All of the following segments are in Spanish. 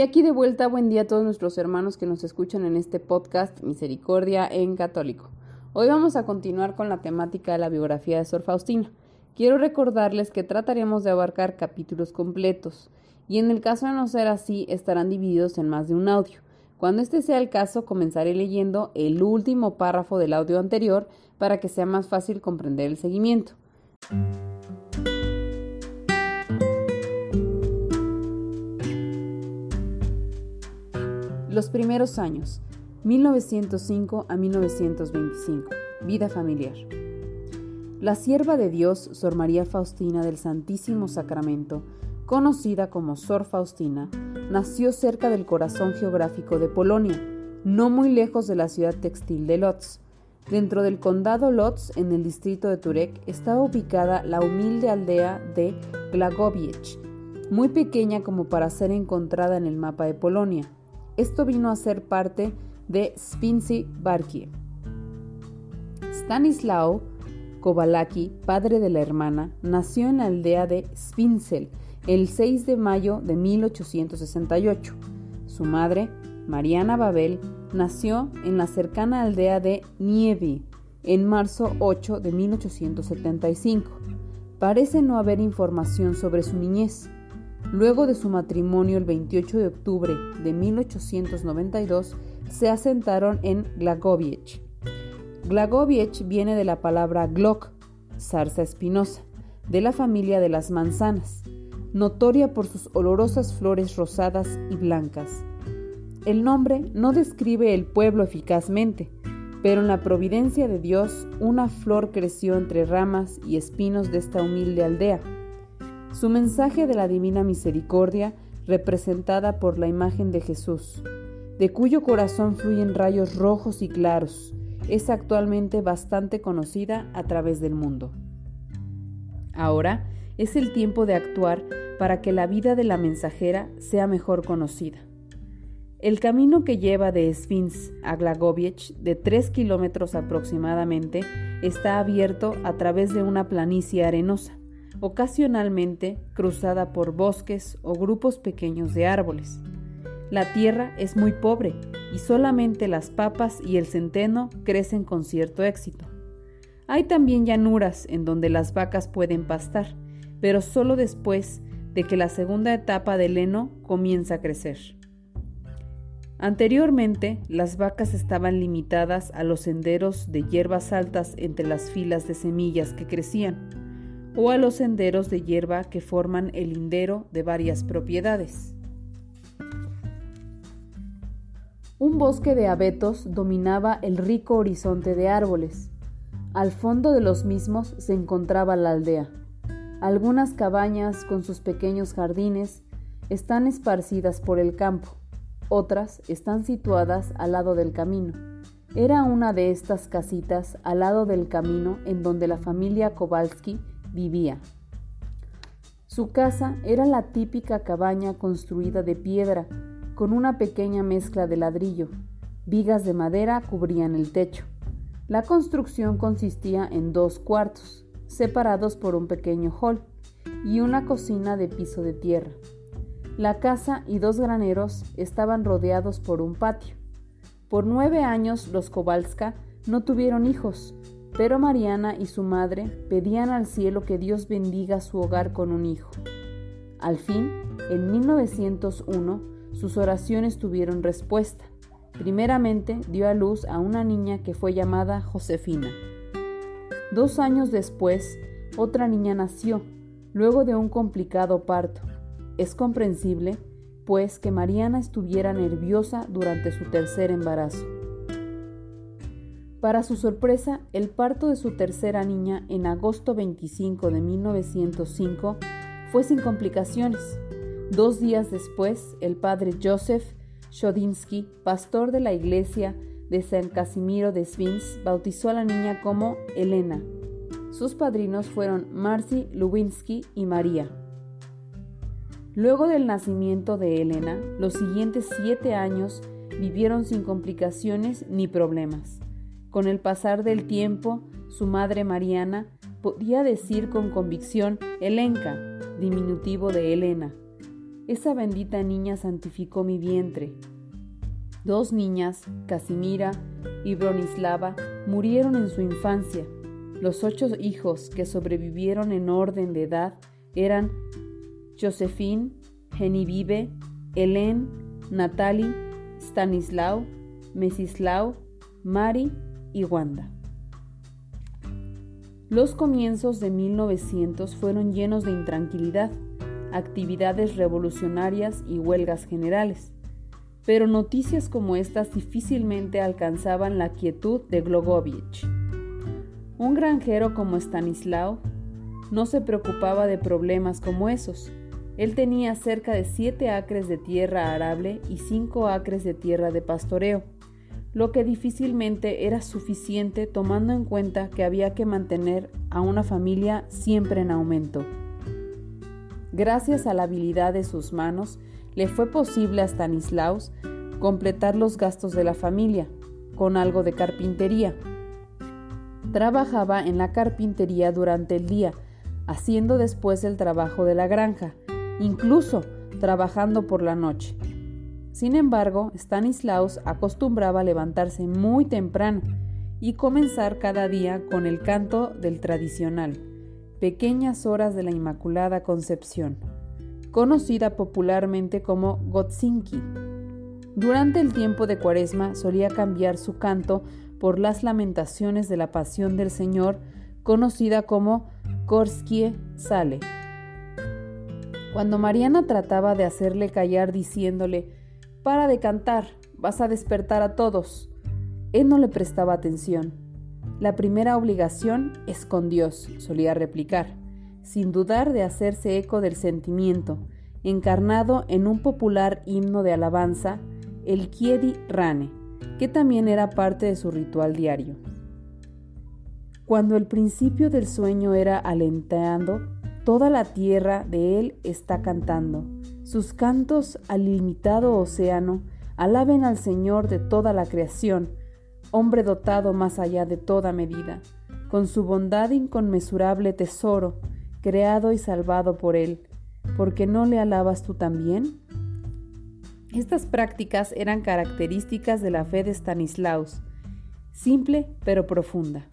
Y aquí de vuelta, buen día a todos nuestros hermanos que nos escuchan en este podcast Misericordia en Católico. Hoy vamos a continuar con la temática de la biografía de Sor Faustina. Quiero recordarles que trataremos de abarcar capítulos completos y en el caso de no ser así estarán divididos en más de un audio. Cuando este sea el caso, comenzaré leyendo el último párrafo del audio anterior para que sea más fácil comprender el seguimiento. Los primeros años, 1905 a 1925. Vida familiar. La sierva de Dios, Sor María Faustina del Santísimo Sacramento, conocida como Sor Faustina, nació cerca del corazón geográfico de Polonia, no muy lejos de la ciudad textil de Lodz. Dentro del condado Lodz, en el distrito de Turek, estaba ubicada la humilde aldea de Glagowiec, muy pequeña como para ser encontrada en el mapa de Polonia. Esto vino a ser parte de Spincy Barkie. Stanislao Kowalaki, padre de la hermana, nació en la aldea de Spincel el 6 de mayo de 1868. Su madre, Mariana Babel, nació en la cercana aldea de Nieve en marzo 8 de 1875. Parece no haber información sobre su niñez. Luego de su matrimonio el 28 de octubre de 1892, se asentaron en Glagowiec. Glagowiec viene de la palabra glock, zarza espinosa, de la familia de las manzanas, notoria por sus olorosas flores rosadas y blancas. El nombre no describe el pueblo eficazmente, pero en la providencia de Dios una flor creció entre ramas y espinos de esta humilde aldea su mensaje de la divina misericordia, representada por la imagen de Jesús, de cuyo corazón fluyen rayos rojos y claros, es actualmente bastante conocida a través del mundo. Ahora es el tiempo de actuar para que la vida de la mensajera sea mejor conocida. El camino que lleva de Sphinx a Glagoviec, de 3 kilómetros aproximadamente, está abierto a través de una planicie arenosa ocasionalmente cruzada por bosques o grupos pequeños de árboles. La tierra es muy pobre y solamente las papas y el centeno crecen con cierto éxito. Hay también llanuras en donde las vacas pueden pastar, pero solo después de que la segunda etapa del heno comienza a crecer. Anteriormente, las vacas estaban limitadas a los senderos de hierbas altas entre las filas de semillas que crecían o a los senderos de hierba que forman el lindero de varias propiedades. Un bosque de abetos dominaba el rico horizonte de árboles. Al fondo de los mismos se encontraba la aldea. Algunas cabañas con sus pequeños jardines están esparcidas por el campo, otras están situadas al lado del camino. Era una de estas casitas al lado del camino en donde la familia Kowalski vivía. Su casa era la típica cabaña construida de piedra, con una pequeña mezcla de ladrillo. Vigas de madera cubrían el techo. La construcción consistía en dos cuartos, separados por un pequeño hall, y una cocina de piso de tierra. La casa y dos graneros estaban rodeados por un patio. Por nueve años los Kowalska no tuvieron hijos, pero Mariana y su madre pedían al cielo que Dios bendiga su hogar con un hijo. Al fin, en 1901, sus oraciones tuvieron respuesta. Primeramente dio a luz a una niña que fue llamada Josefina. Dos años después, otra niña nació, luego de un complicado parto. Es comprensible, pues, que Mariana estuviera nerviosa durante su tercer embarazo. Para su sorpresa, el parto de su tercera niña en agosto 25 de 1905 fue sin complicaciones. Dos días después, el padre Joseph Shodinsky, pastor de la iglesia de San Casimiro de Svins, bautizó a la niña como Elena. Sus padrinos fueron Marcy Lubinsky y María. Luego del nacimiento de Elena, los siguientes siete años vivieron sin complicaciones ni problemas. Con el pasar del tiempo, su madre Mariana podía decir con convicción Elenka, diminutivo de Elena. Esa bendita niña santificó mi vientre. Dos niñas, Casimira y Bronislava, murieron en su infancia. Los ocho hijos que sobrevivieron en orden de edad eran Josephine, Genevieve, Helen, Natalie, Stanislao, Mesislao, Mari y Wanda. Los comienzos de 1900 fueron llenos de intranquilidad, actividades revolucionarias y huelgas generales, pero noticias como estas difícilmente alcanzaban la quietud de Glogovich. Un granjero como Stanislao no se preocupaba de problemas como esos, él tenía cerca de siete acres de tierra arable y cinco acres de tierra de pastoreo, lo que difícilmente era suficiente tomando en cuenta que había que mantener a una familia siempre en aumento. Gracias a la habilidad de sus manos, le fue posible a Stanislaus completar los gastos de la familia, con algo de carpintería. Trabajaba en la carpintería durante el día, haciendo después el trabajo de la granja, incluso trabajando por la noche. Sin embargo, Stanislaus acostumbraba levantarse muy temprano y comenzar cada día con el canto del tradicional, Pequeñas Horas de la Inmaculada Concepción, conocida popularmente como Gotzinki. Durante el tiempo de Cuaresma solía cambiar su canto por las lamentaciones de la Pasión del Señor, conocida como Korskie Sale. Cuando Mariana trataba de hacerle callar diciéndole, para de cantar, vas a despertar a todos, él no le prestaba atención. La primera obligación es con Dios, solía replicar, sin dudar de hacerse eco del sentimiento, encarnado en un popular himno de alabanza, el Kiedi Rane, que también era parte de su ritual diario. Cuando el principio del sueño era alentando, Toda la tierra de Él está cantando. Sus cantos al ilimitado océano alaben al Señor de toda la creación, hombre dotado más allá de toda medida, con su bondad inconmensurable tesoro, creado y salvado por Él. ¿Por qué no le alabas tú también? Estas prácticas eran características de la fe de Stanislaus, simple pero profunda.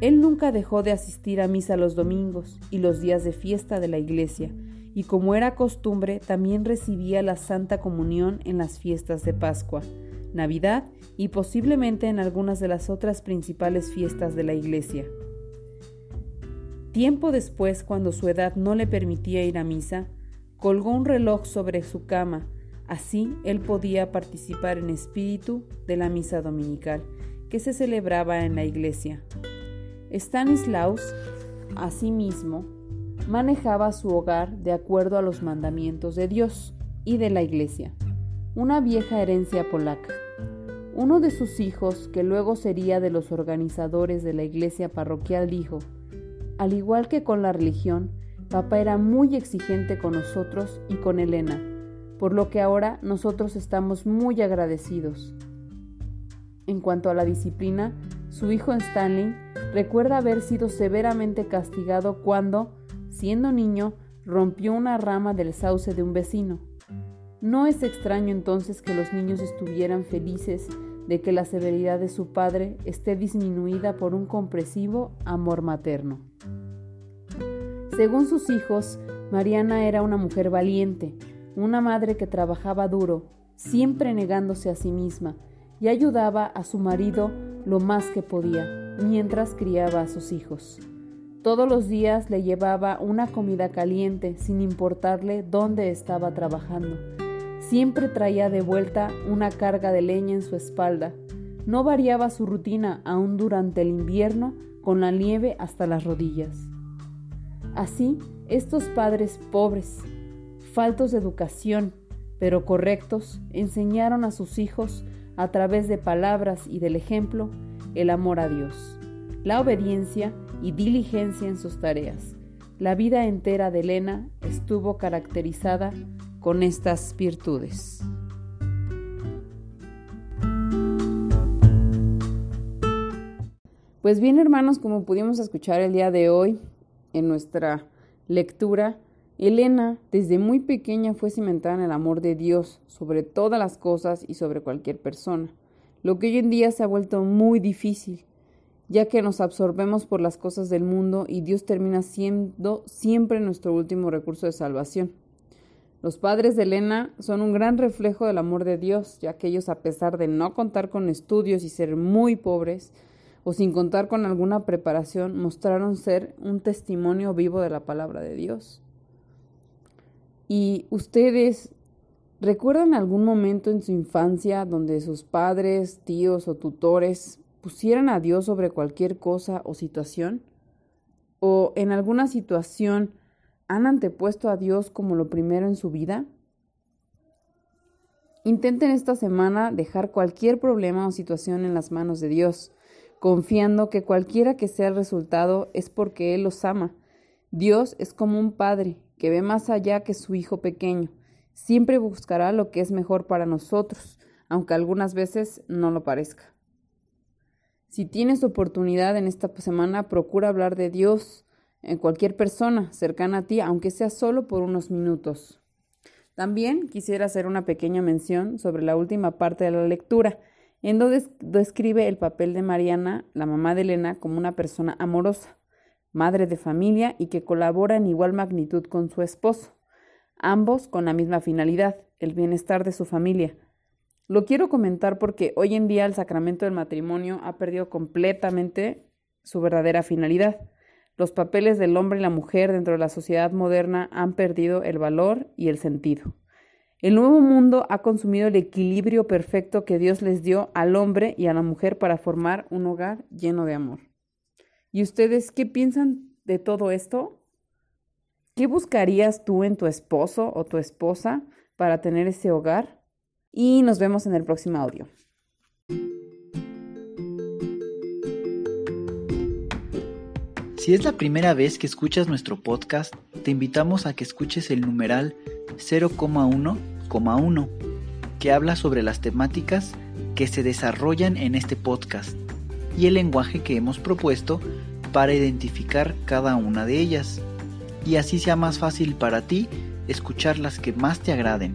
Él nunca dejó de asistir a misa los domingos y los días de fiesta de la iglesia, y como era costumbre, también recibía la Santa Comunión en las fiestas de Pascua, Navidad y posiblemente en algunas de las otras principales fiestas de la iglesia. Tiempo después, cuando su edad no le permitía ir a misa, colgó un reloj sobre su cama, así él podía participar en espíritu de la misa dominical que se celebraba en la iglesia. Stanislaus, asimismo, manejaba su hogar de acuerdo a los mandamientos de Dios y de la Iglesia, una vieja herencia polaca. Uno de sus hijos, que luego sería de los organizadores de la iglesia parroquial, dijo, al igual que con la religión, papá era muy exigente con nosotros y con Elena, por lo que ahora nosotros estamos muy agradecidos. En cuanto a la disciplina, su hijo Stanley recuerda haber sido severamente castigado cuando, siendo niño, rompió una rama del sauce de un vecino. No es extraño entonces que los niños estuvieran felices de que la severidad de su padre esté disminuida por un compresivo amor materno. Según sus hijos, Mariana era una mujer valiente, una madre que trabajaba duro, siempre negándose a sí misma, y ayudaba a su marido lo más que podía, mientras criaba a sus hijos. Todos los días le llevaba una comida caliente sin importarle dónde estaba trabajando. Siempre traía de vuelta una carga de leña en su espalda. No variaba su rutina aún durante el invierno con la nieve hasta las rodillas. Así, estos padres pobres, faltos de educación, pero correctos, enseñaron a sus hijos, a través de palabras y del ejemplo, el amor a Dios, la obediencia y diligencia en sus tareas. La vida entera de Elena estuvo caracterizada con estas virtudes. Pues bien, hermanos, como pudimos escuchar el día de hoy en nuestra lectura, Elena desde muy pequeña fue cimentada en el amor de Dios sobre todas las cosas y sobre cualquier persona, lo que hoy en día se ha vuelto muy difícil, ya que nos absorbemos por las cosas del mundo y Dios termina siendo siempre nuestro último recurso de salvación. Los padres de Elena son un gran reflejo del amor de Dios, ya que ellos, a pesar de no contar con estudios y ser muy pobres, o sin contar con alguna preparación, mostraron ser un testimonio vivo de la palabra de Dios. ¿Y ustedes recuerdan algún momento en su infancia donde sus padres, tíos o tutores pusieran a Dios sobre cualquier cosa o situación? ¿O en alguna situación han antepuesto a Dios como lo primero en su vida? Intenten esta semana dejar cualquier problema o situación en las manos de Dios confiando que cualquiera que sea el resultado es porque Él los ama. Dios es como un padre que ve más allá que su hijo pequeño. Siempre buscará lo que es mejor para nosotros, aunque algunas veces no lo parezca. Si tienes oportunidad en esta semana, procura hablar de Dios en cualquier persona cercana a ti, aunque sea solo por unos minutos. También quisiera hacer una pequeña mención sobre la última parte de la lectura en donde describe el papel de Mariana, la mamá de Elena, como una persona amorosa, madre de familia y que colabora en igual magnitud con su esposo, ambos con la misma finalidad, el bienestar de su familia. Lo quiero comentar porque hoy en día el sacramento del matrimonio ha perdido completamente su verdadera finalidad. Los papeles del hombre y la mujer dentro de la sociedad moderna han perdido el valor y el sentido. El nuevo mundo ha consumido el equilibrio perfecto que Dios les dio al hombre y a la mujer para formar un hogar lleno de amor. ¿Y ustedes qué piensan de todo esto? ¿Qué buscarías tú en tu esposo o tu esposa para tener ese hogar? Y nos vemos en el próximo audio. Si es la primera vez que escuchas nuestro podcast, te invitamos a que escuches el numeral 0,1,1, que habla sobre las temáticas que se desarrollan en este podcast y el lenguaje que hemos propuesto para identificar cada una de ellas, y así sea más fácil para ti escuchar las que más te agraden.